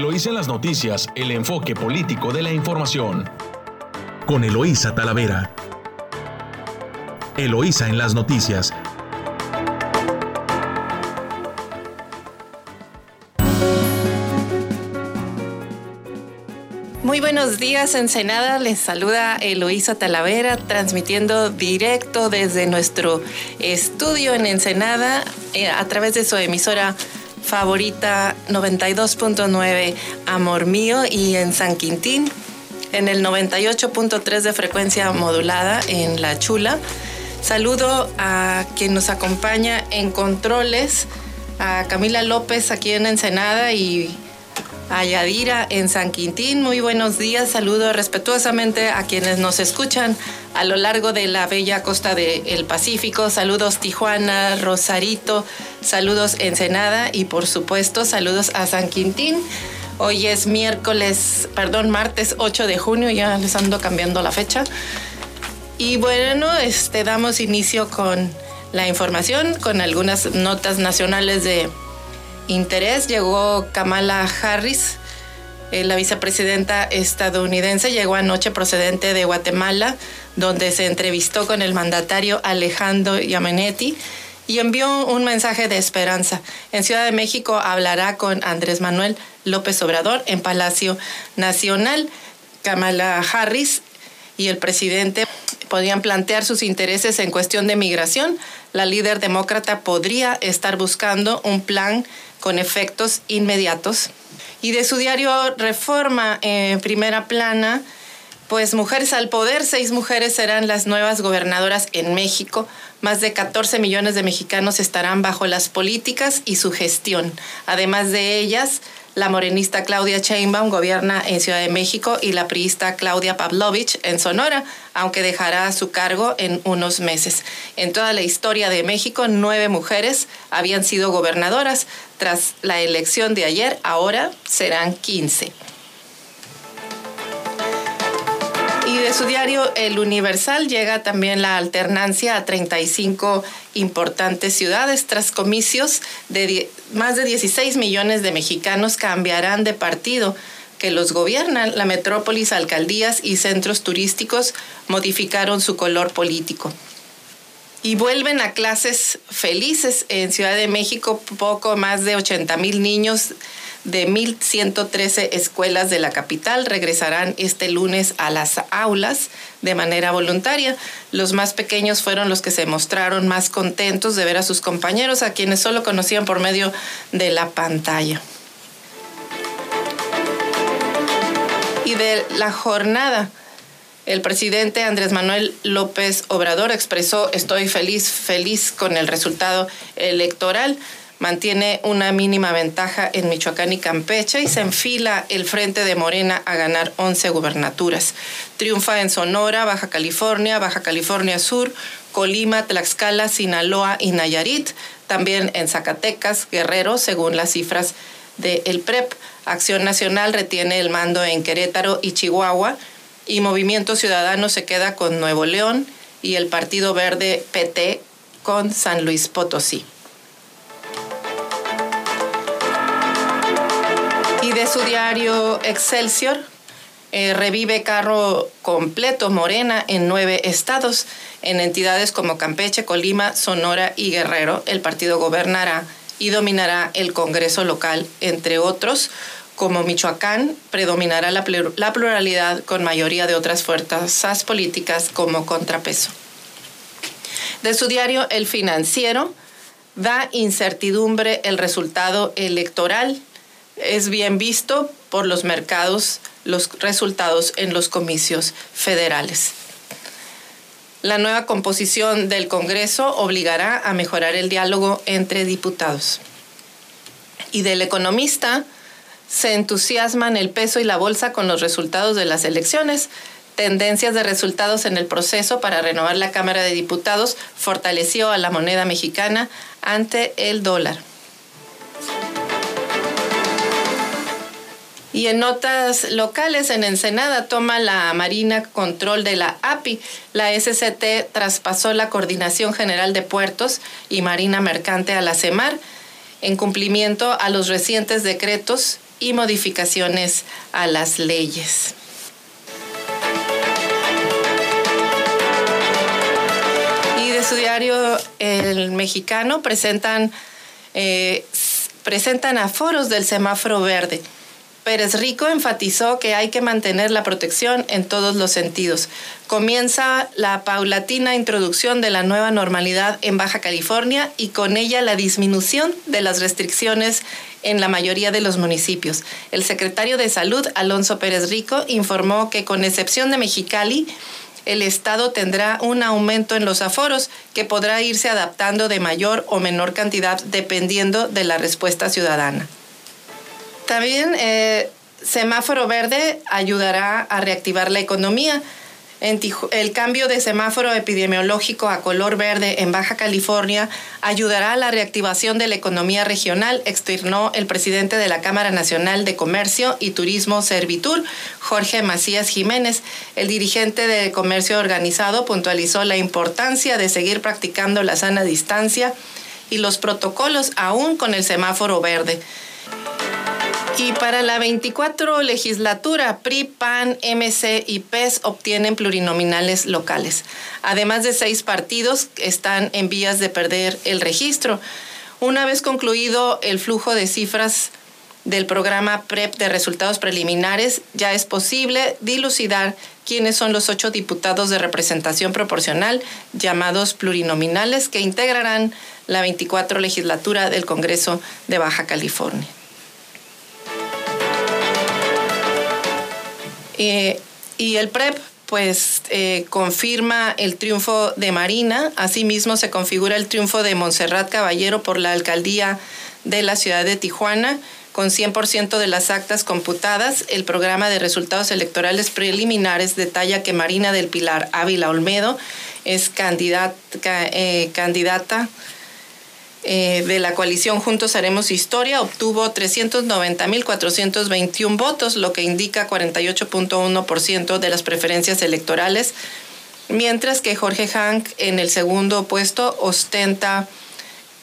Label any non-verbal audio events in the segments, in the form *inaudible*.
Eloísa en las noticias, el enfoque político de la información. Con Eloísa Talavera. Eloísa en las noticias. Muy buenos días, Ensenada. Les saluda Eloísa Talavera, transmitiendo directo desde nuestro estudio en Ensenada eh, a través de su emisora favorita 92.9 Amor Mío y en San Quintín en el 98.3 de frecuencia modulada en La Chula. Saludo a quien nos acompaña en controles, a Camila López aquí en Ensenada y a Yadira en San Quintín. Muy buenos días. Saludo respetuosamente a quienes nos escuchan a lo largo de la bella costa del Pacífico. Saludos Tijuana, Rosarito, saludos Ensenada y por supuesto saludos a San Quintín. Hoy es miércoles, perdón, martes 8 de junio, ya les ando cambiando la fecha. Y bueno, este, damos inicio con la información, con algunas notas nacionales de interés. Llegó Kamala Harris, eh, la vicepresidenta estadounidense, llegó anoche procedente de Guatemala, donde se entrevistó con el mandatario Alejandro Yamenetti y envió un mensaje de esperanza. En Ciudad de México hablará con Andrés Manuel López Obrador en Palacio Nacional. Kamala Harris y el presidente podrían plantear sus intereses en cuestión de migración. La líder demócrata podría estar buscando un plan con efectos inmediatos. Y de su diario Reforma en primera plana, pues Mujeres al Poder, seis mujeres serán las nuevas gobernadoras en México. Más de 14 millones de mexicanos estarán bajo las políticas y su gestión. Además de ellas, la morenista Claudia Sheinbaum gobierna en Ciudad de México y la priista Claudia Pavlovich en Sonora, aunque dejará su cargo en unos meses. En toda la historia de México, nueve mujeres habían sido gobernadoras. Tras la elección de ayer, ahora serán 15. Y de su diario El Universal llega también la alternancia a 35 importantes ciudades. Tras comicios de más de 16 millones de mexicanos cambiarán de partido que los gobiernan. La metrópolis, alcaldías y centros turísticos modificaron su color político. Y vuelven a clases felices en Ciudad de México, poco más de 80 mil niños de 1.113 escuelas de la capital regresarán este lunes a las aulas de manera voluntaria. Los más pequeños fueron los que se mostraron más contentos de ver a sus compañeros, a quienes solo conocían por medio de la pantalla. Y de la jornada. El presidente Andrés Manuel López Obrador expresó, estoy feliz, feliz con el resultado electoral mantiene una mínima ventaja en Michoacán y Campeche y se enfila el frente de Morena a ganar 11 gubernaturas. Triunfa en Sonora, Baja California, Baja California Sur, Colima, Tlaxcala, Sinaloa y Nayarit, también en Zacatecas, Guerrero, según las cifras del el PREP. Acción Nacional retiene el mando en Querétaro y Chihuahua y Movimiento Ciudadano se queda con Nuevo León y el Partido Verde PT con San Luis Potosí. Y de su diario Excelsior, eh, revive carro completo Morena en nueve estados. En entidades como Campeche, Colima, Sonora y Guerrero, el partido gobernará y dominará el Congreso local, entre otros. Como Michoacán, predominará la, la pluralidad con mayoría de otras fuerzas políticas como contrapeso. De su diario El Financiero, da incertidumbre el resultado electoral es bien visto por los mercados los resultados en los comicios federales. La nueva composición del Congreso obligará a mejorar el diálogo entre diputados. Y del economista, se entusiasman el peso y la bolsa con los resultados de las elecciones. Tendencias de resultados en el proceso para renovar la Cámara de Diputados fortaleció a la moneda mexicana ante el dólar. Y en notas locales, en Ensenada toma la Marina control de la API. La SCT traspasó la Coordinación General de Puertos y Marina Mercante a la CEMAR en cumplimiento a los recientes decretos y modificaciones a las leyes. Y de su diario El Mexicano presentan, eh, presentan aforos del semáforo verde. Pérez Rico enfatizó que hay que mantener la protección en todos los sentidos. Comienza la paulatina introducción de la nueva normalidad en Baja California y con ella la disminución de las restricciones en la mayoría de los municipios. El secretario de Salud, Alonso Pérez Rico, informó que con excepción de Mexicali, el Estado tendrá un aumento en los aforos que podrá irse adaptando de mayor o menor cantidad dependiendo de la respuesta ciudadana. También eh, semáforo verde ayudará a reactivar la economía. el cambio de semáforo epidemiológico a color verde en Baja California ayudará a la reactivación de la economía regional, externó el presidente de la Cámara Nacional de Comercio y Turismo Servitur, Jorge Macías Jiménez. El dirigente de Comercio Organizado puntualizó la importancia de seguir practicando la sana distancia y los protocolos aún con el semáforo verde. Y para la 24 legislatura, PRI, PAN, MC y PES obtienen plurinominales locales. Además de seis partidos están en vías de perder el registro. Una vez concluido el flujo de cifras del programa PREP de resultados preliminares, ya es posible dilucidar quiénes son los ocho diputados de representación proporcional llamados plurinominales que integrarán la 24 legislatura del Congreso de Baja California. Eh, y el PREP pues eh, confirma el triunfo de Marina, asimismo se configura el triunfo de Montserrat Caballero por la alcaldía de la ciudad de Tijuana, con 100% de las actas computadas. El programa de resultados electorales preliminares detalla que Marina del Pilar Ávila Olmedo es candidata, eh, candidata eh, de la coalición Juntos Haremos Historia obtuvo 390.421 votos, lo que indica 48.1% de las preferencias electorales, mientras que Jorge Hank en el segundo puesto ostenta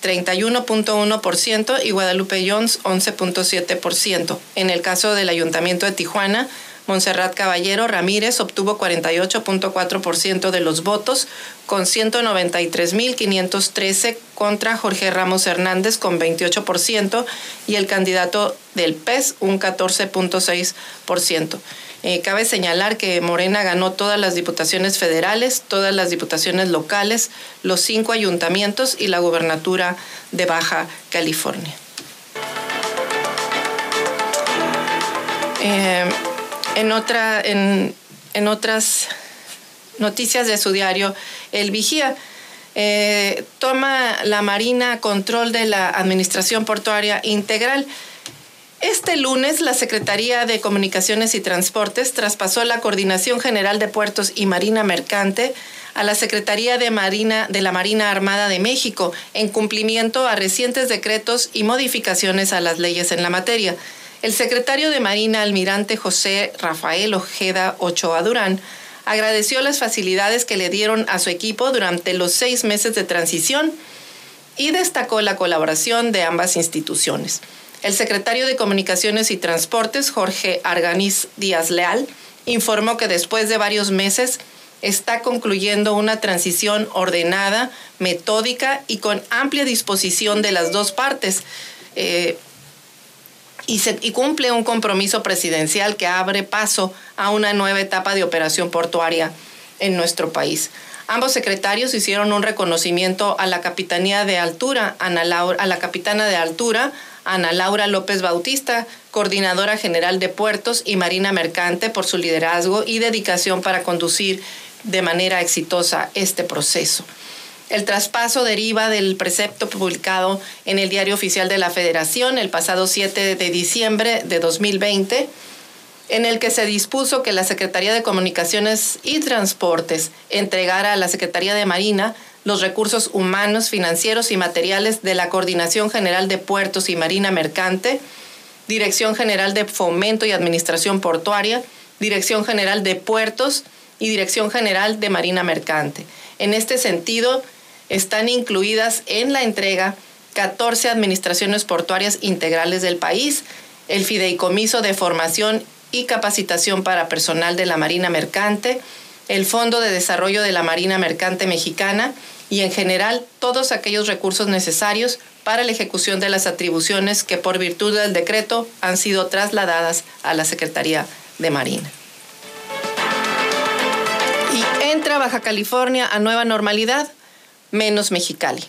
31.1% y Guadalupe Jones 11.7%. En el caso del Ayuntamiento de Tijuana, Montserrat Caballero Ramírez obtuvo 48.4% de los votos, con 193.513 contra Jorge Ramos Hernández con 28% y el candidato del PES un 14.6%. Eh, cabe señalar que Morena ganó todas las diputaciones federales, todas las diputaciones locales, los cinco ayuntamientos y la gubernatura de Baja California. Eh, en, otra, en, otras noticias de su diario, El Vigía. Eh, toma la Marina control de la Administración Portuaria Integral. Este lunes, la Secretaría de Comunicaciones y Transportes traspasó la Coordinación General de Puertos y Marina Mercante a la Secretaría de Marina de la Marina Armada de México en cumplimiento a recientes decretos y modificaciones a las leyes en la materia. El secretario de Marina, almirante José Rafael Ojeda Ochoa Durán, agradeció las facilidades que le dieron a su equipo durante los seis meses de transición y destacó la colaboración de ambas instituciones. El secretario de Comunicaciones y Transportes, Jorge Arganiz Díaz Leal, informó que después de varios meses está concluyendo una transición ordenada, metódica y con amplia disposición de las dos partes. Eh, y, cumple un compromiso presidencial que abre paso a una nueva etapa de operación portuaria en nuestro país. Ambos secretarios hicieron un reconocimiento a la de Altura, Ana Laura, a la Capitana de Altura, Ana Laura López Bautista, coordinadora general de puertos y Marina Mercante, por su liderazgo y dedicación para conducir de manera exitosa este proceso. El traspaso deriva del precepto publicado en el Diario Oficial de la Federación el pasado 7 de diciembre de 2020, en el que se dispuso que la Secretaría de Comunicaciones y Transportes entregara a la Secretaría de Marina los recursos humanos, financieros y materiales de la Coordinación General de Puertos y Marina Mercante, Dirección General de Fomento y Administración Portuaria, Dirección General de Puertos y Dirección General de Marina Mercante. En este sentido, están incluidas en la entrega 14 administraciones portuarias integrales del país el fideicomiso de formación y capacitación para personal de la Marina Mercante, el Fondo de Desarrollo de la Marina Mercante Mexicana y en general todos aquellos recursos necesarios para la ejecución de las atribuciones que por virtud del decreto han sido trasladadas a la Secretaría de Marina. Y entra Baja California a nueva normalidad, menos Mexicali.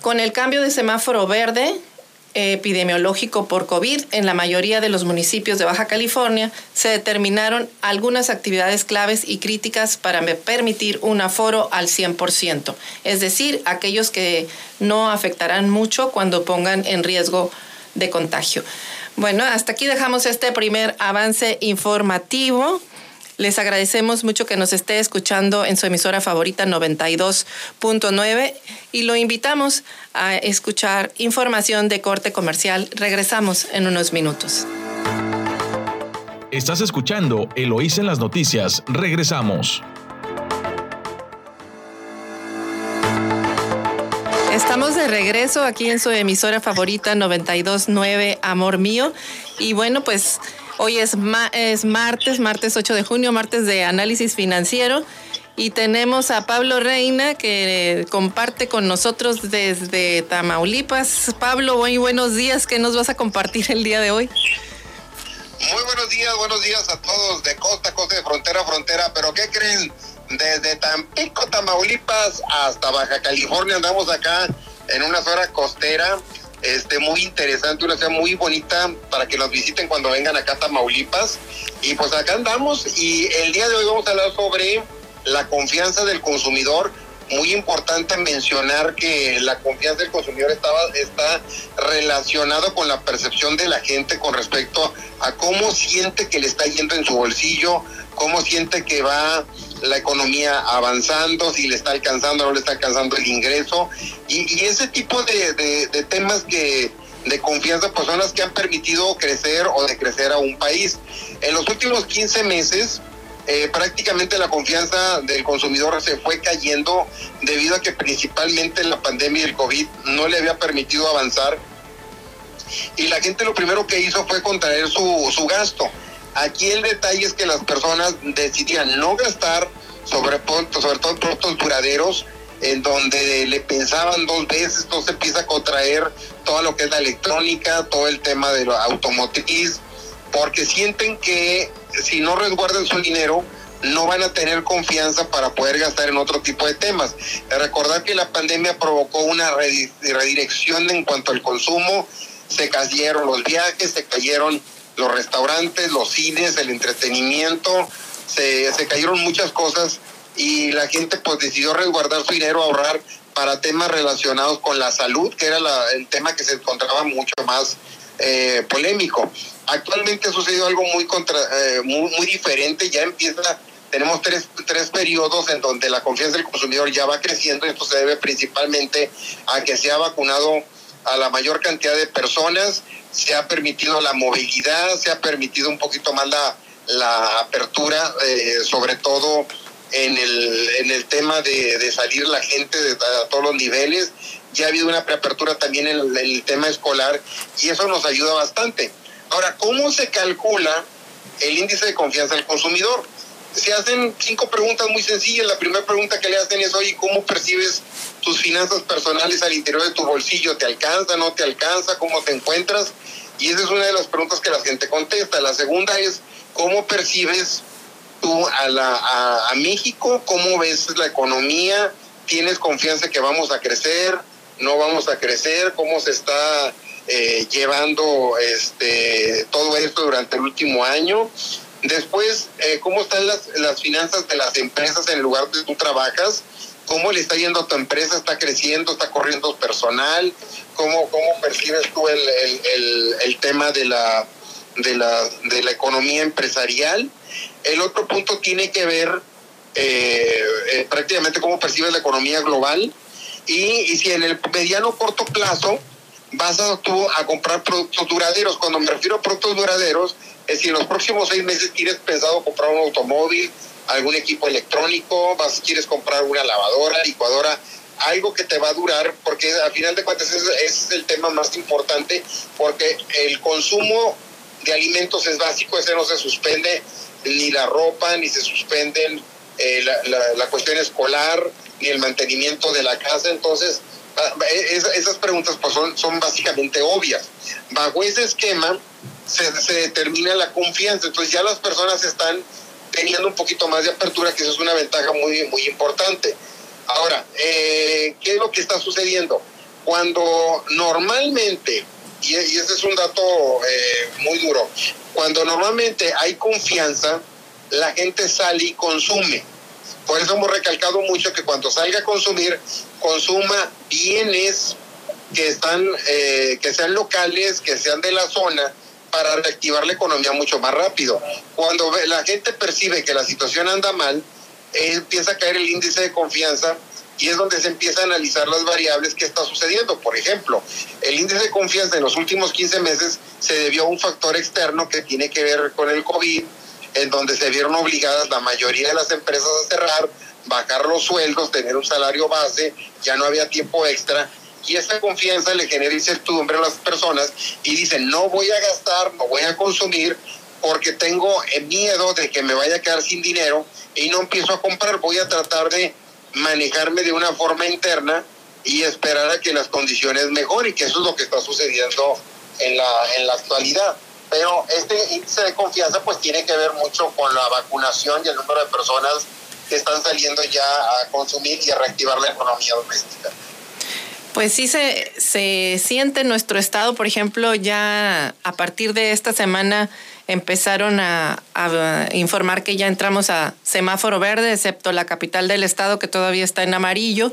Con el cambio de semáforo verde, epidemiológico por COVID, en la mayoría de los municipios de Baja California se determinaron algunas actividades claves y críticas para permitir un aforo al 100%, es decir, aquellos que no afectarán mucho cuando pongan en riesgo de contagio. Bueno, hasta aquí dejamos este primer avance informativo. Les agradecemos mucho que nos esté escuchando en su emisora favorita 92.9 y lo invitamos a escuchar información de corte comercial. Regresamos en unos minutos. Estás escuchando Eloísa en las noticias. Regresamos. Estamos de regreso aquí en su emisora favorita 929 Amor Mío. Y bueno, pues Hoy es, es martes, martes 8 de junio, martes de análisis financiero. Y tenemos a Pablo Reina que comparte con nosotros desde Tamaulipas. Pablo, buenos días. ¿Qué nos vas a compartir el día de hoy? Muy buenos días, buenos días a todos de costa a costa, de frontera a frontera. Pero ¿qué creen? Desde Tampico, Tamaulipas hasta Baja California andamos acá en una zona costera este, muy interesante, una ciudad muy bonita para que nos visiten cuando vengan acá a Tamaulipas. Y pues acá andamos y el día de hoy vamos a hablar sobre la confianza del consumidor. Muy importante mencionar que la confianza del consumidor estaba, está relacionado con la percepción de la gente con respecto a cómo siente que le está yendo en su bolsillo, cómo siente que va la economía avanzando, si le está alcanzando no le está alcanzando el ingreso. Y, ese tipo de, temas que de confianza pues son las que han permitido crecer o decrecer a un país. En los últimos 15 meses, eh, prácticamente la confianza del consumidor se fue cayendo debido a que principalmente la pandemia del COVID no le había permitido avanzar y la gente lo primero que hizo fue contraer su, su gasto. Aquí el detalle es que las personas decidían no gastar sobre, sobre todo productos duraderos, en donde le pensaban dos veces, entonces empieza a contraer todo lo que es la electrónica, todo el tema de la automotriz, porque sienten que si no resguardan su dinero, no van a tener confianza para poder gastar en otro tipo de temas. Recordar que la pandemia provocó una redirección en cuanto al consumo, se cayeron los viajes, se cayeron los restaurantes, los cines, el entretenimiento, se, se cayeron muchas cosas y la gente pues decidió resguardar su dinero, ahorrar para temas relacionados con la salud, que era el tema que se encontraba mucho más eh, polémico. Actualmente ha sucedido algo muy, contra, eh, muy, diferente, ya empieza, tenemos tres, tres periodos en donde la confianza del consumidor ya va creciendo esto se debe principalmente a que se ha vacunado a la mayor cantidad de personas, se ha permitido la movilidad, se ha permitido un poquito más la, la apertura, eh, sobre todo en el, en el tema de, de salir la gente de, a todos los niveles. Ya ha habido una preapertura también en el, tema escolar y eso nos ayuda bastante. Ahora, ¿cómo se calcula el índice de confianza del consumidor? Se hacen cinco preguntas muy sencillas. La primera pregunta que le hacen es, oye, ¿cómo percibes tus finanzas personales al interior de tu bolsillo? ¿Te alcanza, no te alcanza? ¿Cómo te encuentras? Y esa es una de las preguntas que la gente contesta. La segunda es, ¿cómo percibes tú a, México? ¿Cómo ves la economía? ¿Tienes confianza que vamos a crecer? ¿No vamos a crecer? ¿Cómo se está eh, llevando este, todo esto durante el último año? Después, eh, ¿cómo están las, las finanzas de las empresas en el lugar donde tú trabajas? ¿Cómo le está yendo a tu empresa? ¿Está creciendo? ¿Está corriendo personal? ¿Cómo, cómo percibes tú el, el, el, tema de la, de, la, de la economía empresarial? El otro punto tiene que ver eh, eh, prácticamente cómo percibes la economía global y, y si en el mediano corto plazo vas a, tú a comprar productos duraderos. Cuando me refiero a productos duraderos, es si en los próximos seis meses tienes pensado comprar un automóvil, algún equipo electrónico, vas, quieres comprar una lavadora, licuadora, algo que te va a durar, porque al final de cuentas es el tema más importante, porque el consumo de alimentos es básico, ese no se suspende ni la ropa, ni se suspenden eh, la, cuestión escolar, ni el mantenimiento de la casa. Entonces, ah, esas preguntas pues son, son básicamente obvias. Bajo ese esquema se, se determina la confianza. Entonces ya las personas están teniendo un poquito más de apertura, que eso es una ventaja muy, muy importante. Ahora, eh, ¿qué es lo que está sucediendo? Cuando normalmente, y, ese es un dato eh, muy duro, cuando normalmente hay confianza, la gente sale y consume. Por eso hemos recalcado mucho que cuando salga a consumir, consuma bienes que están, eh, que sean locales, que sean de la zona, para reactivar la economía mucho más rápido. Cuando la gente percibe que la situación anda mal, empieza a caer el índice de confianza y es donde se empieza a analizar las variables que está sucediendo. Por ejemplo, el índice de confianza en los últimos 15 meses se debió a un factor externo que tiene que ver con el COVID, en donde se vieron obligadas la mayoría de las empresas a cerrar, bajar los sueldos, tener un salario base, ya no había tiempo extra y esa confianza le genera incertidumbre a las personas y dicen, no voy a gastar, no voy a consumir porque tengo miedo de que me vaya a quedar sin dinero y no empiezo a comprar, voy a tratar de manejarme de una forma interna y esperar a que las condiciones mejoren, que eso es lo que está sucediendo en la, en la actualidad. Pero este índice de confianza pues tiene que ver mucho con la vacunación y el número de personas que están saliendo ya a consumir y a reactivar la economía doméstica. Pues sí se, se siente en nuestro estado, por ejemplo, ya a partir de esta semana empezaron a, informar que ya entramos a semáforo verde, excepto la capital del estado que todavía está en amarillo,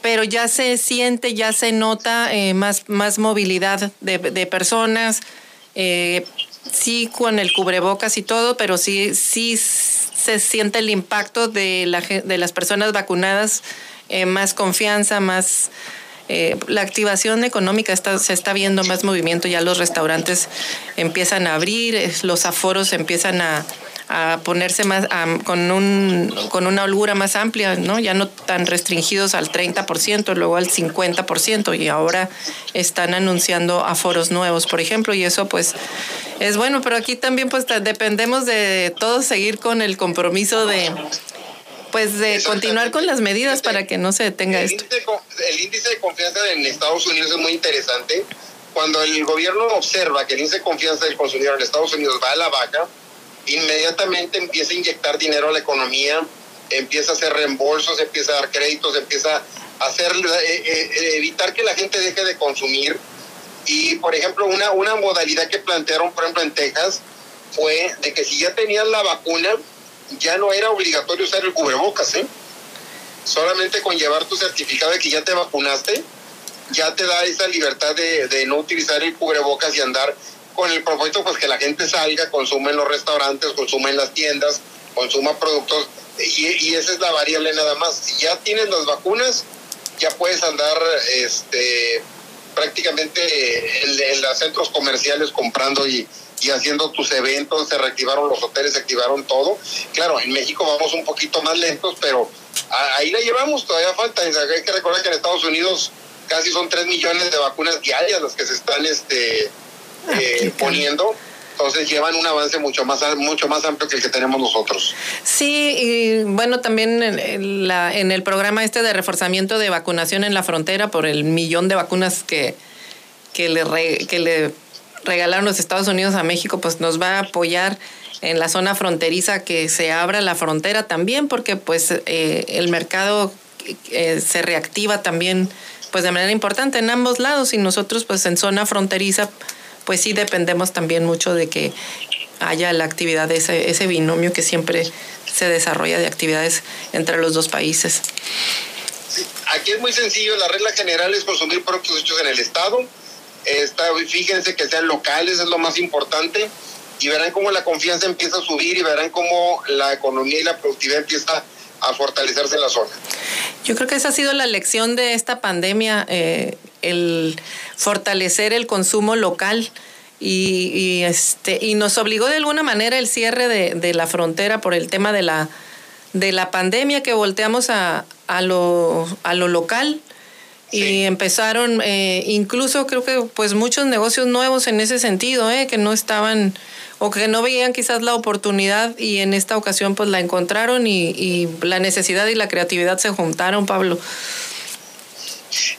pero ya se siente, ya se nota eh, más, más movilidad de, personas, eh, sí con el cubrebocas y todo, pero sí, sí se siente el impacto de, la, de las personas vacunadas eh, más confianza, más... Eh, la activación económica se está viendo más movimiento, ya los restaurantes empiezan a abrir, los aforos empiezan a, ponerse más con, un, con una holgura más amplia, ¿no? ya no tan restringidos al 30%, luego al 50%, y ahora están anunciando aforos nuevos, por ejemplo, y eso pues es bueno, pero aquí también pues dependemos de todos seguir con el compromiso de pues de continuar con las medidas para que no se detenga esto. el índice de confianza en Estados Unidos es muy interesante. Cuando el gobierno observa que el índice de confianza del consumidor en Estados Unidos va a la baja, inmediatamente empieza a inyectar dinero a la economía, empieza a hacer reembolsos, empieza a dar créditos, empieza a hacer eh, eh, evitar que la gente deje de consumir. Y, por ejemplo, una, una modalidad que plantearon, por ejemplo, en Texas, fue de que si ya tenías la vacuna, ya no era obligatorio usar el cubrebocas, ¿eh? Solamente con llevar tu certificado de que ya te vacunaste, ya te da esa libertad de, no utilizar el cubrebocas y andar con el propósito pues que la gente salga, consuma en los restaurantes, consuma en las tiendas, consuma productos y, esa es la variable nada más. Si ya tienes las vacunas, ya puedes andar este prácticamente en, en los centros comerciales comprando y, y haciendo tus eventos, se reactivaron los hoteles, se activaron todo. Claro, en México vamos un poquito más lentos, pero ahí la llevamos, todavía falta. Hay que recordar que en Estados Unidos casi son 3 millones de vacunas diarias las que se están este, ah, eh, poniendo entonces llevan un avance mucho más mucho más amplio que el que tenemos nosotros. Sí, y bueno, también en, la, en el programa este de reforzamiento de vacunación en la frontera por el millón de vacunas que, que, le, que le regalaron los Estados Unidos a México, pues nos va a apoyar en la zona fronteriza que se abra la frontera también, porque pues eh, el mercado eh, se reactiva también pues de manera importante en ambos lados. Y nosotros pues en zona fronteriza pues sí dependemos también mucho de que haya la actividad de ese, ese binomio que siempre se desarrolla de actividades entre los dos países. aquí es muy sencillo, la regla general es consumir productos hechos en el Estado, Está, fíjense que sean locales, es lo más importante, y verán cómo la confianza empieza a subir y verán cómo la economía y la productividad empieza a fortalecerse en la zona. Yo creo que esa ha sido la lección de esta pandemia, eh, el fortalecer el consumo local. Y, este y nos obligó de alguna manera el cierre de, de, la frontera por el tema de la de la pandemia que volteamos a, a, lo, a lo local y empezaron eh, incluso creo que pues muchos negocios nuevos en ese sentido, eh, que no estaban o que no veían quizás la oportunidad y en esta ocasión pues la encontraron y, y la necesidad y la creatividad se juntaron, Pablo.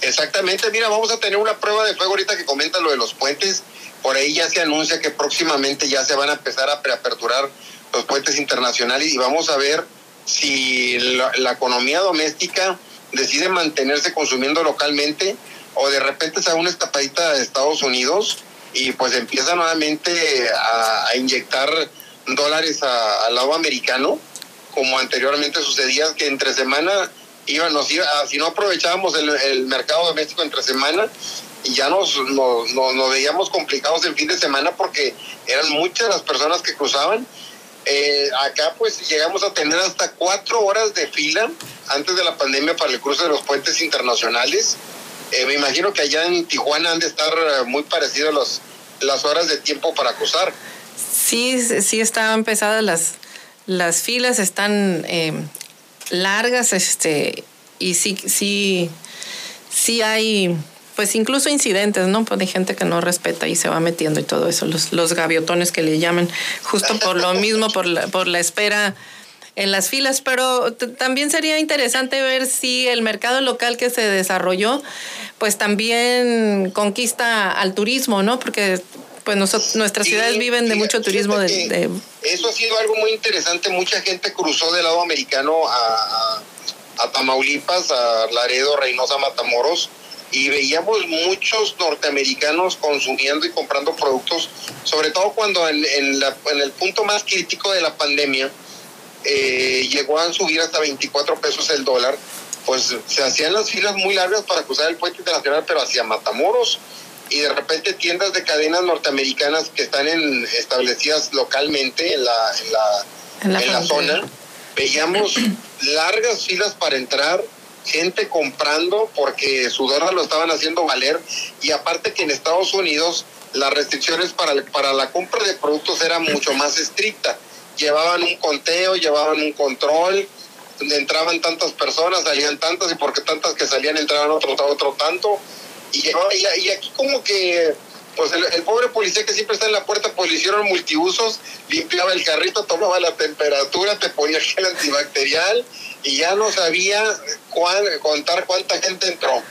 Exactamente, mira, vamos a tener una prueba de fuego ahorita que comenta lo de los puentes. Por ahí ya se anuncia que próximamente ya se van a empezar a preaperturar los puentes internacionales y vamos a ver si la, la economía doméstica decide mantenerse consumiendo localmente o de repente se da una escapadita de Estados Unidos y pues empieza nuevamente a, inyectar dólares al lado americano, como anteriormente sucedía que entre semana iba, nos iba, si no aprovechábamos el, el mercado doméstico entre semana, y ya nos- nos veíamos complicados en fin de semana porque eran muchas las personas que cruzaban. Eh, acá pues llegamos a tener hasta cuatro horas de fila antes de la pandemia para el cruce de los puentes internacionales. Eh, me imagino que allá en Tijuana han de estar eh, muy parecidas las horas de tiempo para cruzar. Sí, sí estaban pesadas las, las filas, están largas, este, y sí, sí, sí hay, pues incluso incidentes, ¿no? Pues de gente que no respeta y se va metiendo y todo eso, los, los gaviotones que le llaman, justo por lo mismo, por la, por la espera en las filas, pero también sería interesante ver si el mercado local que se desarrolló, pues también conquista al turismo, ¿no? Porque pues nosotros, nuestras Sí, ciudades viven de mucho turismo de, de- Eso ha sido algo muy interesante. Mucha gente cruzó del lado americano a, a- a Tamaulipas, a Laredo, Reynosa, Matamoros, y veíamos muchos norteamericanos consumiendo y comprando productos, sobre todo cuando en, en la- en el punto más crítico de la pandemia eh, llegó a subir hasta 24 pesos el dólar, pues se hacían las filas muy largas para cruzar el puente internacional, pero hacia Matamoros y de repente tiendas de cadenas norteamericanas que están en, establecidas localmente en la, en la, En la en la zona, veíamos largas filas para entrar, gente comprando porque su dólar lo estaban haciendo valer y aparte que en Estados Unidos las restricciones para, el- para la compra de productos eran mucho más estrictas. Llevaban un conteo, llevaban un control, entraban tantas personas, salían tantas y porque tantas que salían entraban otro, otro tanto. Y, y, y aquí como que pues el, el pobre policía que siempre está en la puerta, pues le hicieron multiusos, limpiaba el carrito, tomaba la temperatura, te ponía gel antibacterial y ya no sabía cuán- contar cuánta gente entró.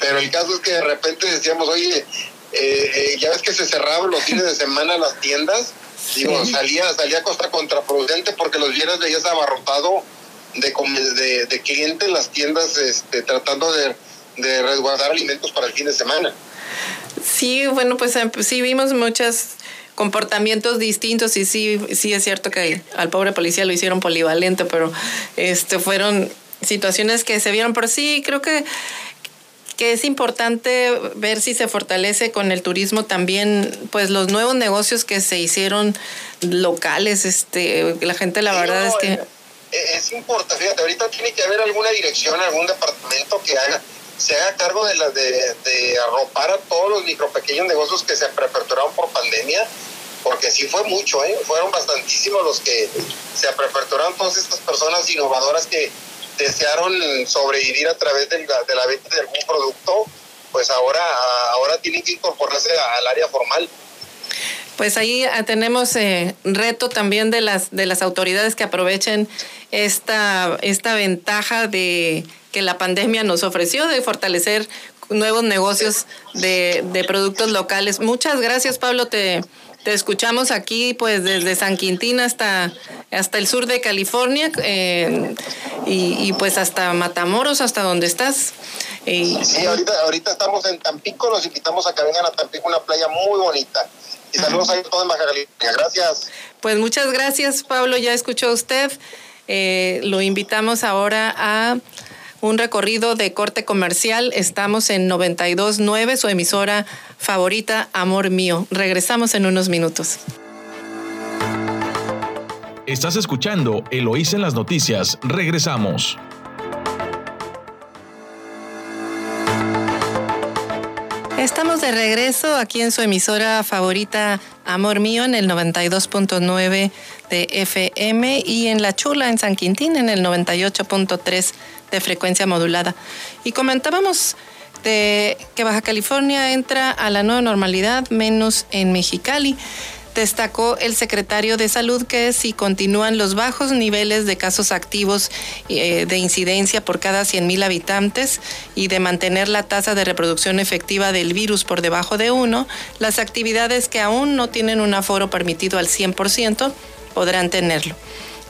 Pero el caso es que de repente decíamos, oye, eh, eh, ya ves que se cerraban los fines de semana las tiendas, digo, Sí. salía, salía a costa contraproducente porque los viernes veías abarrotado de, de, de clientes en las tiendas este, tratando de, de resguardar alimentos para el fin de semana. Sí, bueno, pues em, sí vimos muchos comportamientos distintos y sí, sí es cierto que al pobre policía lo hicieron polivalente, pero este fueron situaciones que se vieron por sí. Creo que que es importante ver si se fortalece con el turismo también, pues los nuevos negocios que se hicieron locales, este, la gente la Sí, verdad no, es que eh, Es importante, fíjate, ahorita tiene que haber alguna dirección, algún departamento que haga, se haga cargo de, la, de, de arropar a todos los micro pequeños negocios que se aperturaron por pandemia, porque sí fue mucho, ¿eh? fueron bastantísimos los que se aperturaron todas estas personas innovadoras que desearon sobrevivir a través de la, de la venta de algún producto, pues ahora, ahora tienen que incorporarse al área formal. Pues ahí ah, tenemos eh, reto también de las de las autoridades que aprovechen esta esta ventaja de que la pandemia nos ofreció de fortalecer nuevos negocios de, de productos locales. Muchas gracias, Pablo. Te, te escuchamos aquí, pues desde San Quintín hasta, hasta el sur de California eh, y, y, pues hasta Matamoros, hasta donde estás. Sí, ahorita, ahorita estamos en Tampico, los invitamos a que vengan a Tampico, una playa muy bonita. Y saludos a todos en Baja California. Gracias. Pues muchas gracias, Pablo. Ya escuchó usted. Eh, lo invitamos ahora a un recorrido de corte comercial. Estamos en 92.9, su emisora favorita, Amor Mío. Regresamos en unos minutos. Estás escuchando Eloísa en las noticias. Regresamos. Estamos de regreso aquí en su emisora favorita Amor Mío en el 92.9 de FM y en La Chula en San Quintín en el 98.3 de frecuencia modulada. Y comentábamos de que Baja California entra a la nueva normalidad, menos en Mexicali. Destacó el secretario de Salud que si continúan los bajos niveles de casos activos eh, de incidencia por cada 100.000 habitantes y de mantener la tasa de reproducción efectiva del virus por debajo de 1, las actividades que aún no tienen un aforo permitido al 100% podrán tenerlo.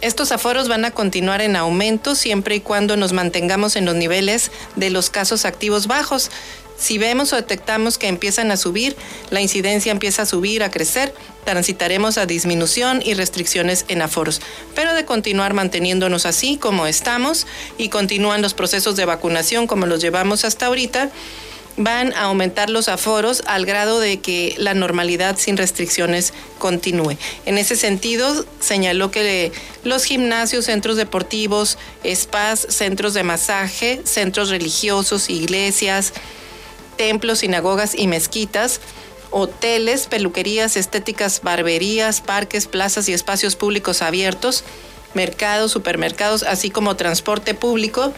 Estos aforos van a continuar en aumento siempre y cuando nos mantengamos en los niveles de los casos activos bajos. Si vemos o detectamos que empiezan a subir, la incidencia empieza a subir, a crecer, transitaremos a disminución y restricciones en aforos. Pero de continuar manteniéndonos así como estamos y continúan los procesos de vacunación como los llevamos hasta ahorita, van a aumentar los aforos al grado de que la normalidad sin restricciones continúe. En ese sentido, señaló que los gimnasios, centros deportivos, spas, centros de masaje, centros religiosos, iglesias, templos, sinagogas y mezquitas, hoteles, peluquerías, estéticas, barberías, parques, plazas y espacios públicos abiertos, mercados, supermercados, así como transporte público,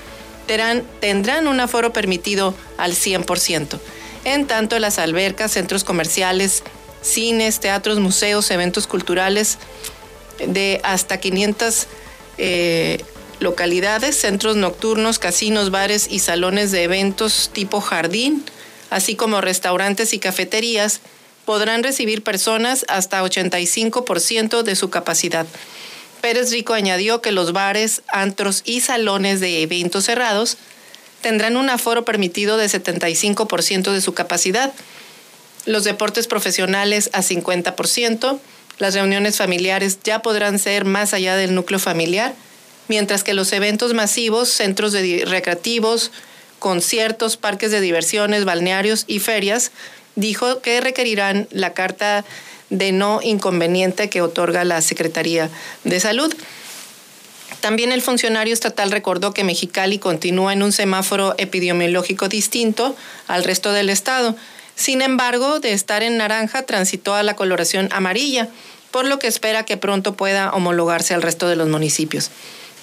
tendrán, un aforo permitido al 100%. En tanto, las albercas, centros comerciales, cines, teatros, museos, eventos culturales de hasta 500 eh, localidades, centros nocturnos, casinos, bares y salones de eventos tipo jardín, así como restaurantes y cafeterías, podrán recibir personas hasta 85% de su capacidad. Pérez Rico añadió que los bares, antros y salones de eventos cerrados tendrán un aforo permitido de 75% de su capacidad, los deportes profesionales a 50%, las reuniones familiares ya podrán ser más allá del núcleo familiar, mientras que los eventos masivos, centros recreativos, conciertos, parques de diversiones, balnearios y ferias, dijo que requerirán la carta de no inconveniente que otorga la Secretaría de Salud. También el funcionario estatal recordó que Mexicali continúa en un semáforo epidemiológico distinto al resto del estado. Sin embargo, de estar en naranja transitó a la coloración amarilla, por lo que espera que pronto pueda homologarse al resto de los municipios.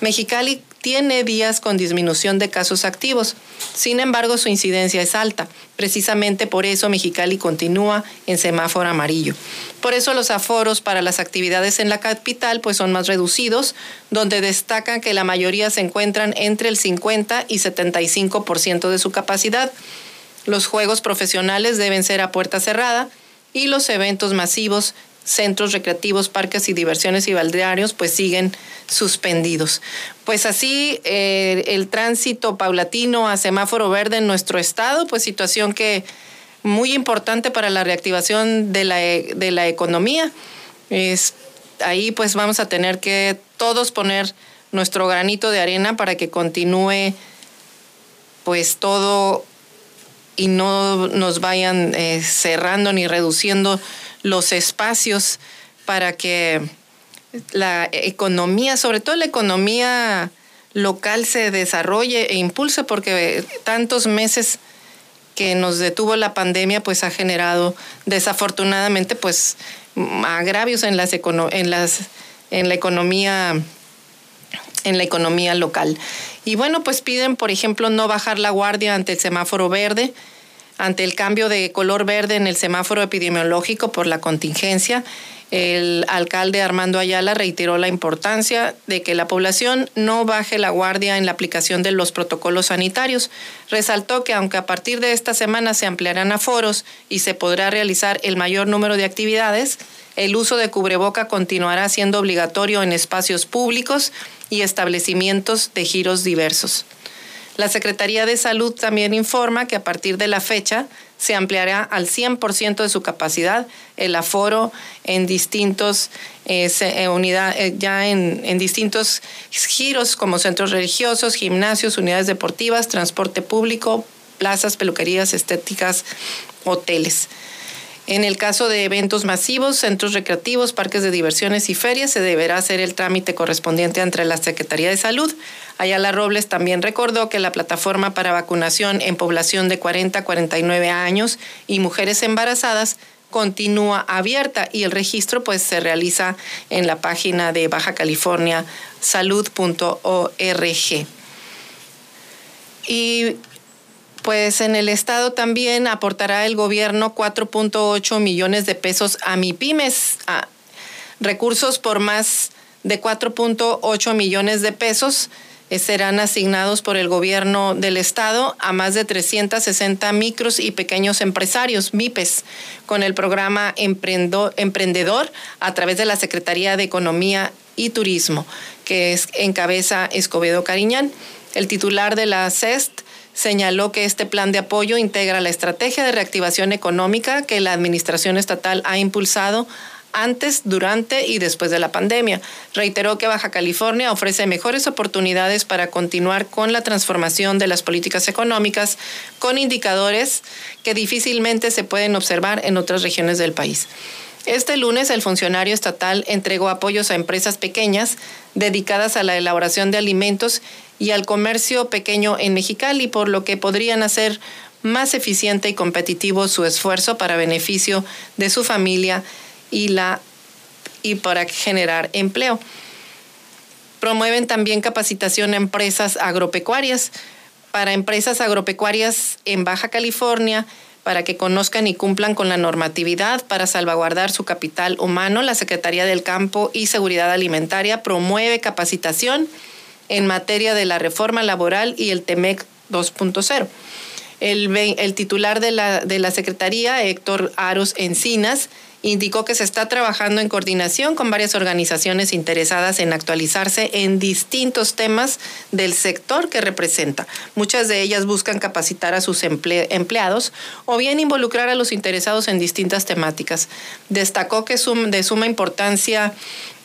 Mexicali tiene días con disminución de casos activos. Sin embargo, su incidencia es alta. Precisamente por eso Mexicali continúa en semáforo amarillo. Por eso los aforos para las actividades en la capital pues son más reducidos, donde destacan que la mayoría se encuentran entre el 50 y 75% de su capacidad. Los juegos profesionales deben ser a puerta cerrada y los eventos masivos centros recreativos, parques y diversiones y balnearios pues siguen suspendidos. Pues así eh, el tránsito paulatino a semáforo verde en nuestro estado, pues situación que muy importante para la reactivación de la, de la economía. Es, ahí pues vamos a tener que todos poner nuestro granito de arena para que continúe pues todo y no nos vayan eh, cerrando ni reduciendo los espacios para que la economía, sobre todo la economía local, se desarrolle e impulse, porque tantos meses que nos detuvo la pandemia, pues ha generado desafortunadamente pues agravios en las, en las en la economía en la economía local. Y bueno, pues piden, por ejemplo, no bajar la guardia ante el semáforo verde, ante el cambio de color verde en el semáforo epidemiológico por la contingencia, el alcalde Armando Ayala reiteró la importancia de que la población no baje la guardia en la aplicación de los protocolos sanitarios. Resaltó que aunque a partir de esta semana se ampliarán aforos y se podrá realizar el mayor número de actividades, el uso de cubreboca continuará siendo obligatorio en espacios públicos y establecimientos de giros diversos. La Secretaría de Salud también informa que a partir de la fecha se ampliará al 100% de su capacidad el aforo en distintos eh, eh, eh, ya en, en, distintos giros como centros religiosos, gimnasios, unidades deportivas, transporte público, plazas, peluquerías, estéticas, hoteles. En el caso de eventos masivos, centros recreativos, parques de diversiones y ferias, se deberá hacer el trámite correspondiente entre la Secretaría de Salud. Ayala Robles también recordó que la plataforma para vacunación en población de 40 a 49 años y mujeres embarazadas continúa abierta y el registro pues se realiza en la página de Baja California salud.org. Y Pues en el estado también aportará el gobierno 4.8 millones de pesos a MIPIMES, recursos por más de 4.8 millones de pesos eh, serán asignados por el gobierno del estado a más de 360 micros y pequeños empresarios, MIPES, con el programa Emprendedor a través de la Secretaría de Economía y Turismo, que es, encabeza Escobedo Cariñán. El titular de la CEST señaló que este plan de apoyo integra la estrategia de reactivación económica que la Administración Estatal ha impulsado antes, durante y después de la pandemia. Reiteró que Baja California ofrece mejores oportunidades para continuar con la transformación de las políticas económicas con indicadores que difícilmente se pueden observar en otras regiones del país. Este lunes el funcionario estatal entregó apoyos a empresas pequeñas dedicadas a la elaboración de alimentos y al comercio pequeño en Mexicali, por lo que podrían hacer más eficiente y competitivo su esfuerzo para beneficio de su familia y, la, y para generar empleo. Promueven también capacitación a empresas agropecuarias. Para empresas agropecuarias en Baja California, para que conozcan y cumplan con la normatividad para salvaguardar su capital humano, la Secretaría del Campo y Seguridad Alimentaria promueve capacitación en materia de la reforma laboral y el TEMEC 2.0. El, el, titular de la, de la Secretaría, Héctor Aros Encinas, indicó que se está trabajando en coordinación con varias organizaciones interesadas en actualizarse en distintos temas del sector que representa. Muchas de ellas buscan capacitar a sus empleados o bien involucrar a los interesados en distintas temáticas. Destacó que es de suma importancia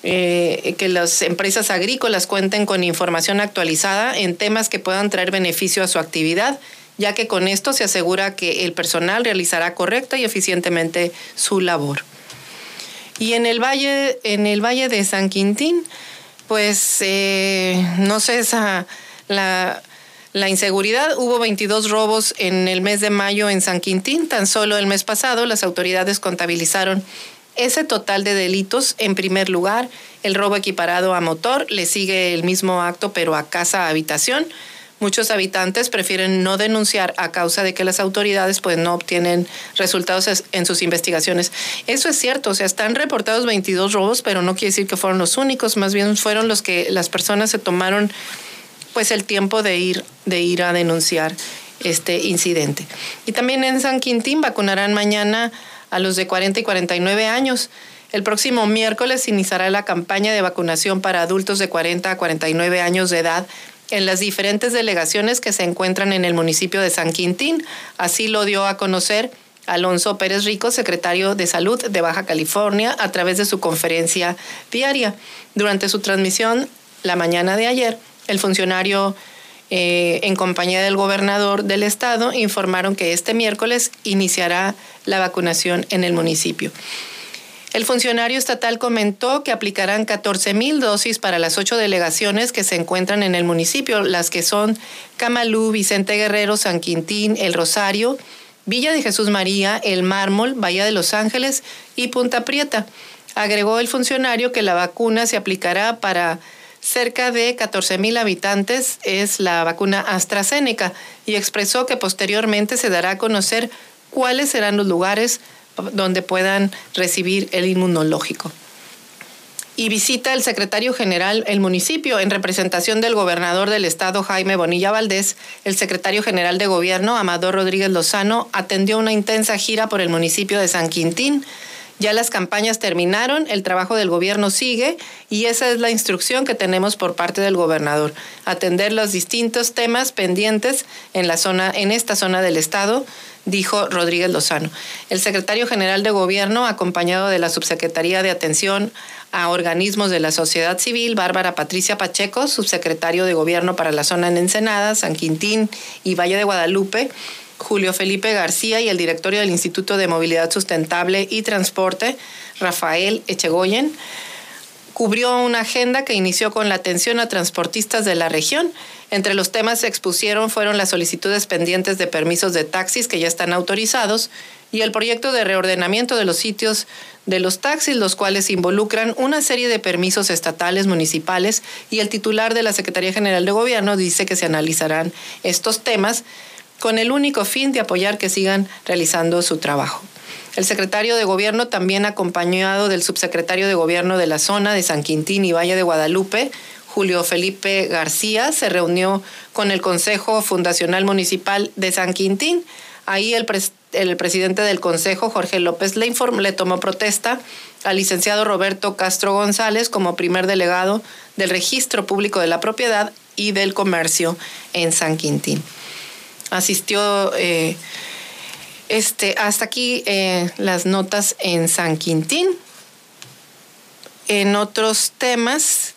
eh, que las empresas agrícolas cuenten con información actualizada en temas que puedan traer beneficio a su actividad ya que con esto se asegura que el personal realizará correcta y eficientemente su labor. Y en el valle, en el valle de San Quintín, pues eh, no sé, esa, la, la inseguridad. Hubo 22 robos en el mes de mayo en San Quintín. Tan solo el mes pasado las autoridades contabilizaron ese total de delitos. En primer lugar, el robo equiparado a motor. Le sigue el mismo acto, pero a casa-habitación. Muchos habitantes prefieren no denunciar a causa de que las autoridades pues no obtienen resultados en sus investigaciones. Eso es cierto, o sea, están reportados 22 robos, pero no quiere decir que fueron los únicos, más bien fueron los que las personas se tomaron pues el tiempo de ir de ir a denunciar este incidente. Y también en San Quintín vacunarán mañana a los de 40 y 49 años. El próximo miércoles iniciará la campaña de vacunación para adultos de 40 a 49 años de edad en las diferentes delegaciones que se encuentran en el municipio de San Quintín. Así lo dio a conocer Alonso Pérez Rico, secretario de Salud de Baja California, a través de su conferencia diaria. Durante su transmisión la mañana de ayer, el funcionario eh, en compañía del gobernador del estado informaron que este miércoles iniciará la vacunación en el municipio. El funcionario estatal comentó que aplicarán 14 mil dosis para las ocho delegaciones que se encuentran en el municipio, las que son Camalú, Vicente Guerrero, San Quintín, El Rosario, Villa de Jesús María, El Mármol, Bahía de Los Ángeles y Punta Prieta. Agregó el funcionario que la vacuna se aplicará para cerca de 14 mil habitantes, es la vacuna AstraZeneca, y expresó que posteriormente se dará a conocer cuáles serán los lugares donde puedan recibir el inmunológico. Y visita el secretario general el municipio en representación del gobernador del estado Jaime Bonilla Valdés. El secretario general de gobierno Amador Rodríguez Lozano atendió una intensa gira por el municipio de San Quintín. Ya las campañas terminaron, el trabajo del gobierno sigue y esa es la instrucción que tenemos por parte del gobernador, atender los distintos temas pendientes en la zona en esta zona del estado dijo Rodríguez Lozano. El secretario general de Gobierno, acompañado de la Subsecretaría de Atención a Organismos de la Sociedad Civil, Bárbara Patricia Pacheco, subsecretario de Gobierno para la zona en Ensenada, San Quintín y Valle de Guadalupe, Julio Felipe García y el directorio del Instituto de Movilidad Sustentable y Transporte, Rafael Echegoyen, cubrió una agenda que inició con la atención a transportistas de la región entre los temas que se expusieron fueron las solicitudes pendientes de permisos de taxis que ya están autorizados y el proyecto de reordenamiento de los sitios de los taxis, los cuales involucran una serie de permisos estatales, municipales, y el titular de la Secretaría General de Gobierno dice que se analizarán estos temas con el único fin de apoyar que sigan realizando su trabajo. El secretario de Gobierno, también acompañado del subsecretario de Gobierno de la zona de San Quintín y Valle de Guadalupe, Julio Felipe García, se reunió con el Consejo Fundacional Municipal de San Quintín. Ahí el, presidente del Consejo, Jorge López, le, le tomó protesta al licenciado Roberto Castro González como primer delegado del Registro Público de la Propiedad y del Comercio en San Quintín. Asistió eh, este, hasta aquí eh, las notas en San Quintín. En otros temas,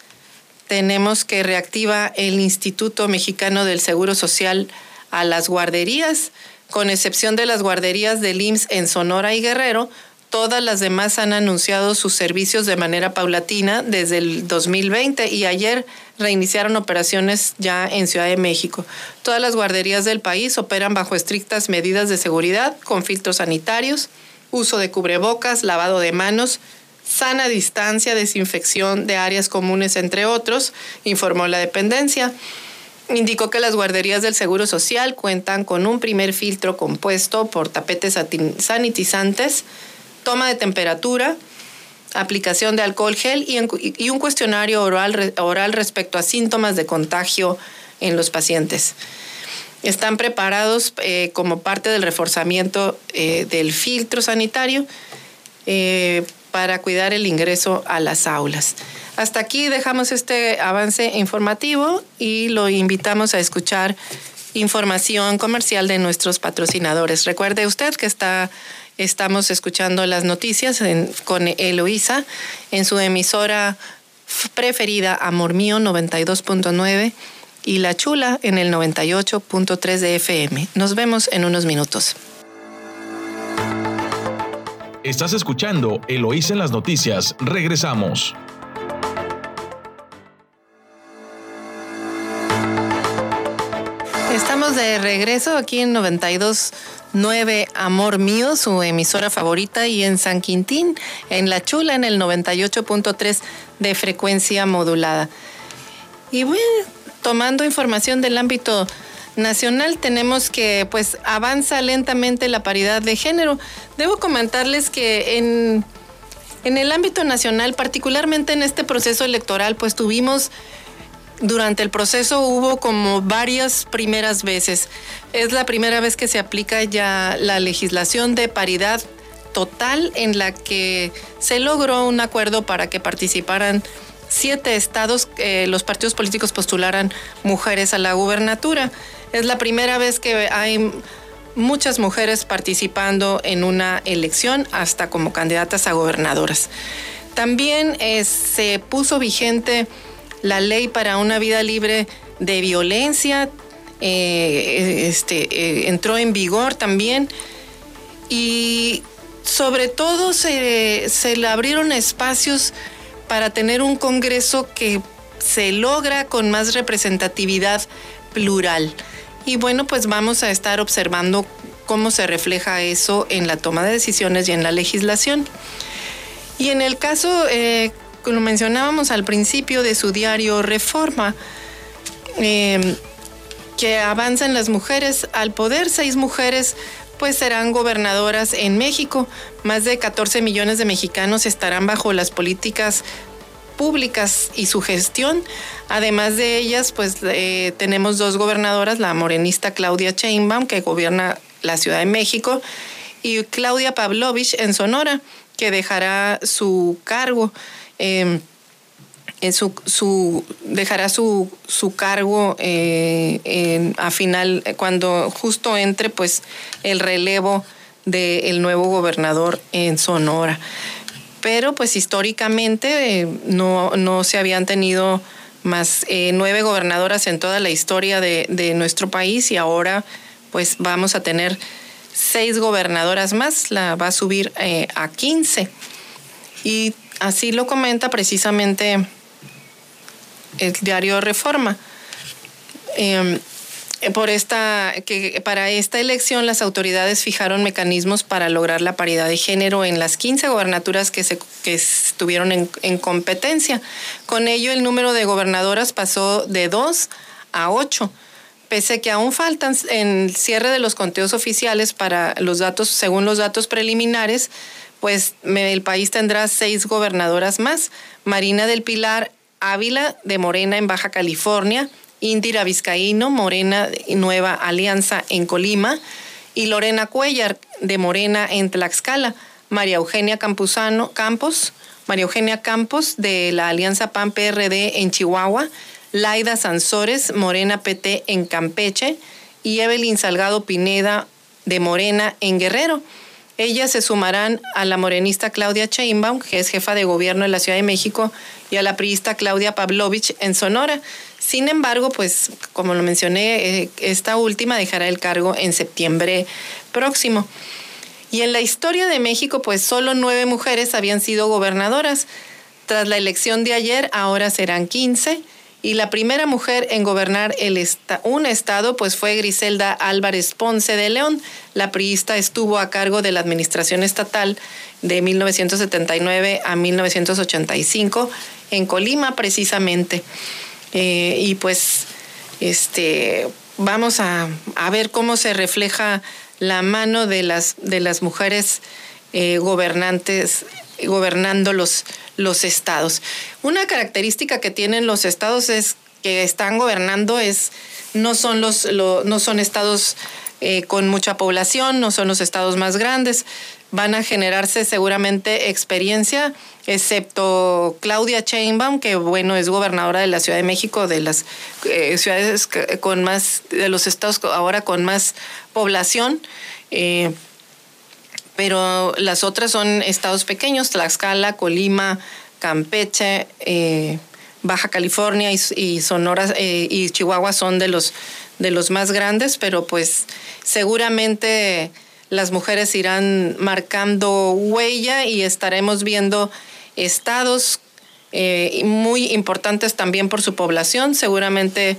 tenemos que reactiva el Instituto Mexicano del Seguro Social a las guarderías, con excepción de las guarderías del IMSS en Sonora y Guerrero, todas las demás han anunciado sus servicios de manera paulatina desde el 2020 y ayer reiniciaron operaciones ya en Ciudad de México. Todas las guarderías del país operan bajo estrictas medidas de seguridad, con filtros sanitarios, uso de cubrebocas, lavado de manos, sana distancia, desinfección de áreas comunes, entre otros, informó la dependencia. Indicó que las guarderías del Seguro Social cuentan con un primer filtro compuesto por tapetes sanitizantes, toma de temperatura, aplicación de alcohol gel y, un cuestionario oral, oral respecto a síntomas de contagio en los pacientes. Están preparados eh, como parte del reforzamiento eh, del filtro sanitario eh, para cuidar el ingreso a las aulas. Hasta aquí dejamos este avance informativo y lo invitamos a escuchar información comercial de nuestros patrocinadores. Recuerde usted que está Estamos escuchando las noticias con Eloísa en su emisora preferida Amor Mío 92.9 y La Chula en el 98.3 de FM. Nos vemos en unos minutos. Estás escuchando Eloísa en las noticias. Regresamos. Estamos de regreso aquí en 92.9 Amor Mío, su emisora favorita, y en San Quintín, en La Chula, en el 98.3 de frecuencia modulada. Y bueno, tomando información del ámbito nacional, tenemos que pues avanza lentamente la paridad de género. Debo comentarles que en, en el ámbito nacional, particularmente en este proceso electoral, pues tuvimos durante el proceso hubo como varias primeras veces. Es la primera vez que se aplica ya la legislación de paridad total en la que se logró un acuerdo para que participaran siete estados, eh, los partidos políticos postularan mujeres a la gubernatura. Es la primera vez que hay muchas mujeres participando en una elección, hasta como candidatas a gobernadoras. También eh, se puso vigente la ley para una vida libre de violencia eh, este, eh, entró en vigor también y sobre todo se, se le abrieron espacios para tener un Congreso que se logra con más representatividad plural. Y bueno, pues vamos a estar observando cómo se refleja eso en la toma de decisiones y en la legislación. Y en el caso eh, lo mencionábamos al principio de su diario Reforma, eh, que avanzan las mujeres al poder, seis mujeres pues serán gobernadoras en México. Más de 14 millones de mexicanos estarán bajo las políticas públicas y su gestión. Además de ellas, pues eh, tenemos dos gobernadoras, la morenista Claudia Sheinbaum, que gobierna la Ciudad de México, y Claudia Pavlovich en Sonora, que dejará su cargo. Em, en su, dejará su, su cargo eh, a final, cuando justo entre pues el relevo del nuevo gobernador en Sonora. Pero pues históricamente eh, no, no, se habían tenido más eh, nueve gobernadoras en toda la historia de, de, nuestro país y ahora pues vamos a tener seis gobernadoras más, la va a subir a 15. Y Así lo comenta precisamente el diario Reforma. Em, por esta, que para esta elección las autoridades fijaron mecanismos para lograr la paridad de género en las 15 gobernaturas que, se, que estuvieron en, en competencia. Con ello, el número de gobernadoras pasó de 2 a 8 pese que aún faltan en el cierre de los conteos oficiales para los datos, según los datos preliminares, pues el país tendrá seis gobernadoras más. Marina del Pilar Ávila de Morena en Baja California, Indira Vizcaíno, Morena Nueva Alianza en Colima, y Lorena Cuellar de Morena en Tlaxcala, María Eugenia Campuzano, Campos, María Eugenia Campos de la Alianza PAN PRD en Chihuahua, Laida Sansores, Morena PT en Campeche y Evelyn Salgado Pineda de Morena en Guerrero. Ellas se sumarán a la morenista Claudia Sheinbaum, que es jefa de gobierno en la Ciudad de México, y a la priista Claudia Pavlovich en Sonora. Sin embargo, pues como lo mencioné, eh, esta última dejará el cargo en septiembre próximo. Y en la historia de México, pues solo nueve mujeres habían sido gobernadoras. Tras la elección de ayer, ahora serán 15 y la primera mujer en gobernar el un estado pues fue Griselda Álvarez Ponce de León. La priista estuvo a cargo de la administración estatal de 1979 a 1985 en Colima precisamente. Eh, y pues este vamos a, ver cómo se refleja la mano de las, de las mujeres eh, gobernantes gobernando los, los estados. Una característica que tienen los estados es que están gobernando es no son los no son estados eh, con mucha población, no son los estados más grandes. Van a generarse seguramente experiencia, excepto Claudia Sheinbaum, que bueno es gobernadora de la Ciudad de México, de las eh, ciudades con más, de los estados ahora con más población. Eh, pero las otras son estados pequeños, Tlaxcala, Colima, Campeche, eh, Baja California y, Sonora y Chihuahua son de los, de los más grandes, pero pues seguramente las mujeres irán marcando huella y estaremos viendo estados eh, muy importantes también por su población, seguramente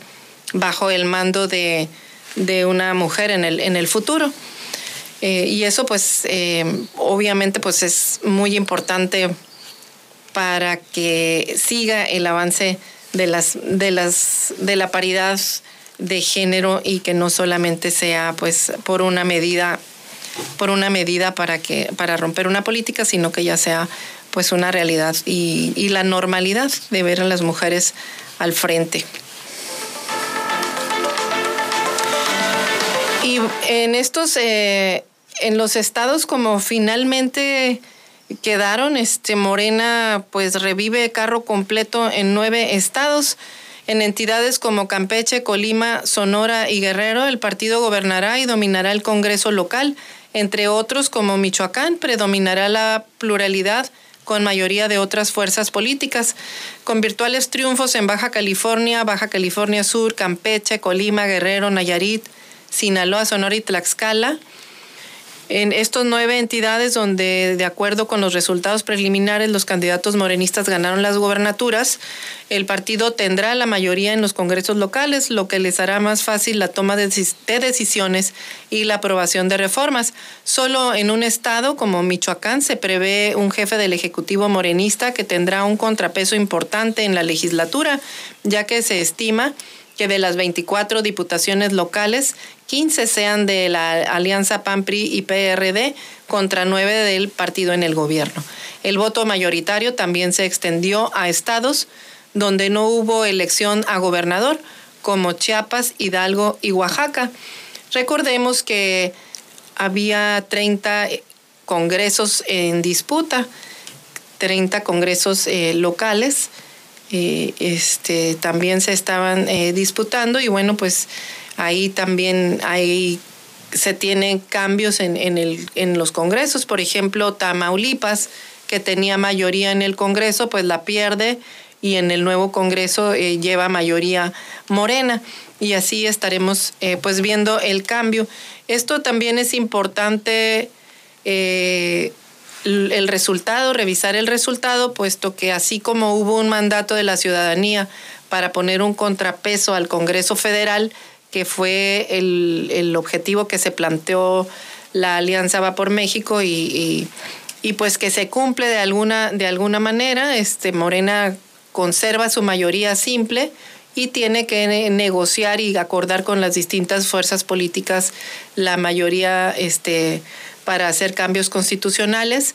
bajo el mando de, de una mujer en el, en el futuro. Eh, y eso pues eh, obviamente pues es muy importante para que siga el avance de las de las de la paridad de género y que no solamente sea pues por una medida por una medida para que para romper una política sino que ya sea pues una realidad y, y la normalidad de ver a las mujeres al frente. Y en estos eh, en los estados como finalmente quedaron, este Morena pues revive carro completo en nueve estados. En entidades como Campeche, Colima, Sonora y Guerrero, el partido gobernará y dominará el Congreso local. Entre otros, como Michoacán, predominará la pluralidad con mayoría de otras fuerzas políticas, con virtuales triunfos en Baja California, Baja California Sur, Campeche, Colima, Guerrero, Nayarit, Sinaloa, Sonora y Tlaxcala en estos nueve entidades donde, de acuerdo con los resultados preliminares, los candidatos morenistas ganaron las gobernaturas, el partido tendrá la mayoría en los congresos locales, lo que les hará más fácil la toma de, decisiones y la aprobación de reformas. Solo en un estado como Michoacán se prevé un jefe del Ejecutivo morenista que tendrá un contrapeso importante en la legislatura, ya que se estima que de las 24 diputaciones locales, 15 sean de la alianza PAN-PRI y PRD contra 9 del partido en el gobierno. El voto mayoritario también se extendió a estados donde no hubo elección a gobernador, como Chiapas, Hidalgo y Oaxaca. Recordemos que había 30 congresos en disputa, 30 congresos eh, locales eh, este, también se estaban eh, disputando y bueno, pues ahí también se tienen cambios en, en, el, en los congresos. Por ejemplo, Tamaulipas, que tenía mayoría en el Congreso, pues la pierde y en el nuevo Congreso eh, lleva mayoría morena y así estaremos pues viendo el cambio. Esto también es importante el resultado, revisar el resultado, puesto que así como hubo un mandato de la ciudadanía para poner un contrapeso al Congreso Federal, que fue el, objetivo que se planteó la Alianza Va por México y, pues que se cumple de alguna, de alguna manera, este, Morena conserva su mayoría simple y tiene que negociar y acordar con las distintas fuerzas políticas la mayoría este, para hacer cambios constitucionales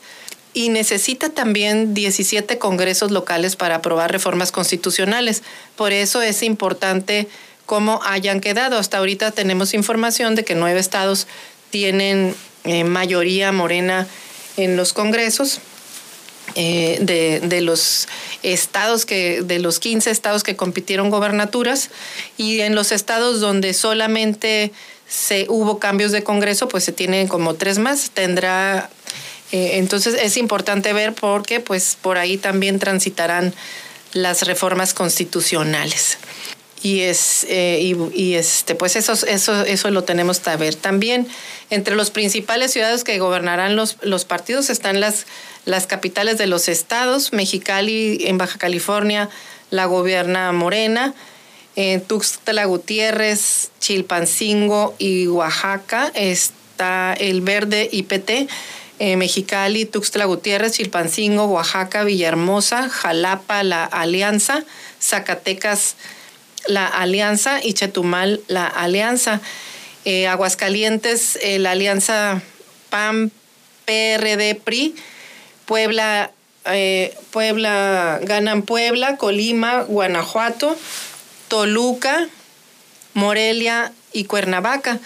y necesita también 17 congresos locales para aprobar reformas constitucionales. Por eso es importante cómo hayan quedado. Hasta ahorita tenemos información de que nueve estados tienen eh, mayoría morena en los congresos. Eh, de, los estados que, de los 15 estados que compitieron gobernaturas y en los estados donde solamente se hubo cambios de congreso, pues se tienen como tres más, tendrá eh, entonces es importante ver porque pues por ahí también transitarán las reformas constitucionales. Y es eh, y, este pues eso, eso eso lo tenemos que ver. También entre los principales ciudades que gobernarán los, los partidos están las las capitales de los estados Mexicali en Baja California la gobierna Morena en Tuxtla Gutiérrez Chilpancingo y Oaxaca está el Verde IPT eh, Mexicali, Tuxtla Gutiérrez, Chilpancingo, Oaxaca, Villahermosa, Jalapa, La Alianza, Zacatecas, La Alianza y Chetumal, La Alianza. Eh, Aguascalientes, eh, la Alianza PAN, PRD, PRI, Puebla, Puebla, ganan Puebla, Colima, Guanajuato, Toluca, Morelia y Cuernavaca.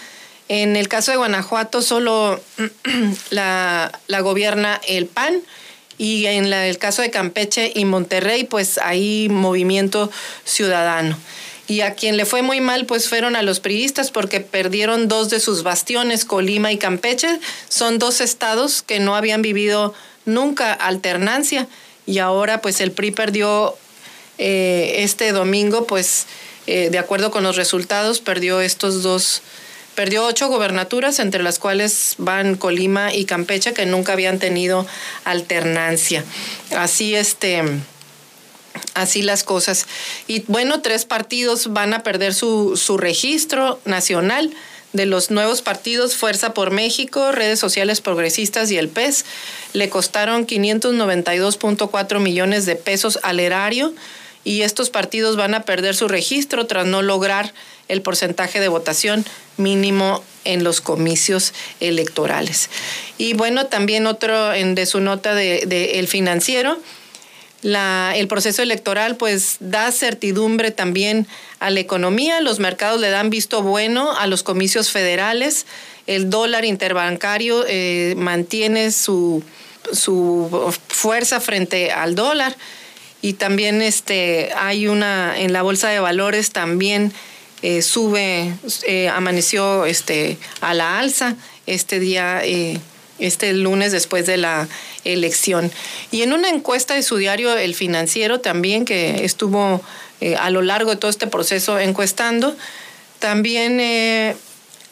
En el caso de Guanajuato solo *clears throat* la, gobierna el PAN y en el caso de Campeche y Monterrey pues hay movimiento ciudadano. Y a quien le fue muy mal pues fueron a los priistas porque perdieron dos de sus bastiones, Colima y Campeche. Son dos estados que no habían vivido nunca alternancia y ahora pues el PRI perdió eh, este domingo pues eh, de acuerdo con los resultados perdió estos dos Perdió ocho gobernaturas, entre las cuales van Colima y Campeche, que nunca habían tenido alternancia. Así este así las cosas. Y bueno, tres partidos van a perder su, su, registro nacional de los nuevos partidos Fuerza por México, Redes Sociales Progresistas y el PES. Le costaron 592.4 millones de pesos al erario y estos partidos van a perder su registro tras no lograr el porcentaje de votación mínimo en los comicios electorales. Y bueno, también otro en, de su nota de, El Financiero, la, el proceso electoral pues da certidumbre también a la economía, los mercados le dan visto bueno a los comicios federales, el dólar interbancario eh, mantiene su, su fuerza frente al dólar. Y también este, hay una en la bolsa de valores también eh, sube, eh, amaneció este, a la alza. Este día, eh, este lunes después de la elección. Y en una encuesta de su diario El Financiero también, que estuvo a lo largo de todo este proceso encuestando, también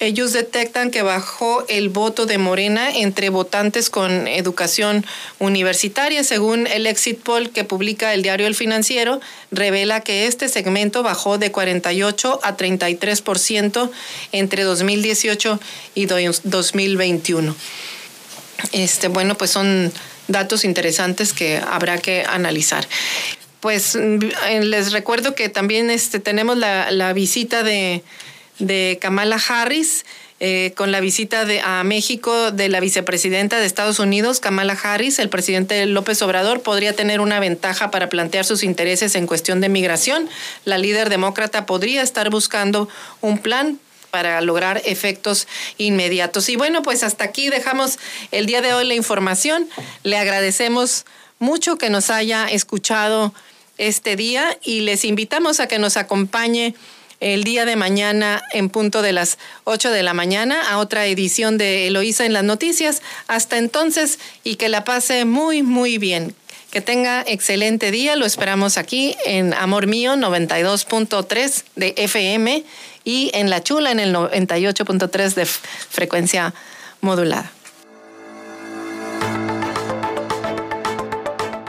ellos detectan que bajó el voto de Morena entre votantes con educación universitaria. Según el exit poll que publica el diario El Financiero, revela que este segmento bajó de 48 a 33% entre 2018 y 2021. Este, bueno, pues son datos interesantes que habrá que analizar pues mm, les recuerdo que también este, tenemos la visita de de Kamala Harris. Eh, con la visita de, a México de la vicepresidenta de Estados Unidos, Kamala Harris, el presidente López Obrador podría tener una ventaja para plantear sus intereses en cuestión de migración. La líder demócrata podría estar buscando un plan para lograr efectos inmediatos. Y bueno, pues hasta aquí dejamos el día de hoy la información. Le agradecemos mucho que nos haya escuchado este día y les invitamos a que nos acompañe el día de mañana en punto de las 8 de la mañana a otra edición de Eloísa en las noticias. Hasta entonces y que la pase muy, muy bien. Que tenga excelente día. Lo esperamos aquí en Amor Mío 92.3 de FM y en La Chula en el 98.3 de frecuencia modulada.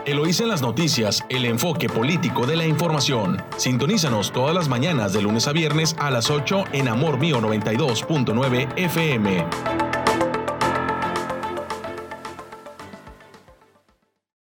Eloísa en las noticias, el enfoque político de la información. Sintonízanos todas las mañanas de lunes a viernes a las 8 en Amor Mío 92.9 FM.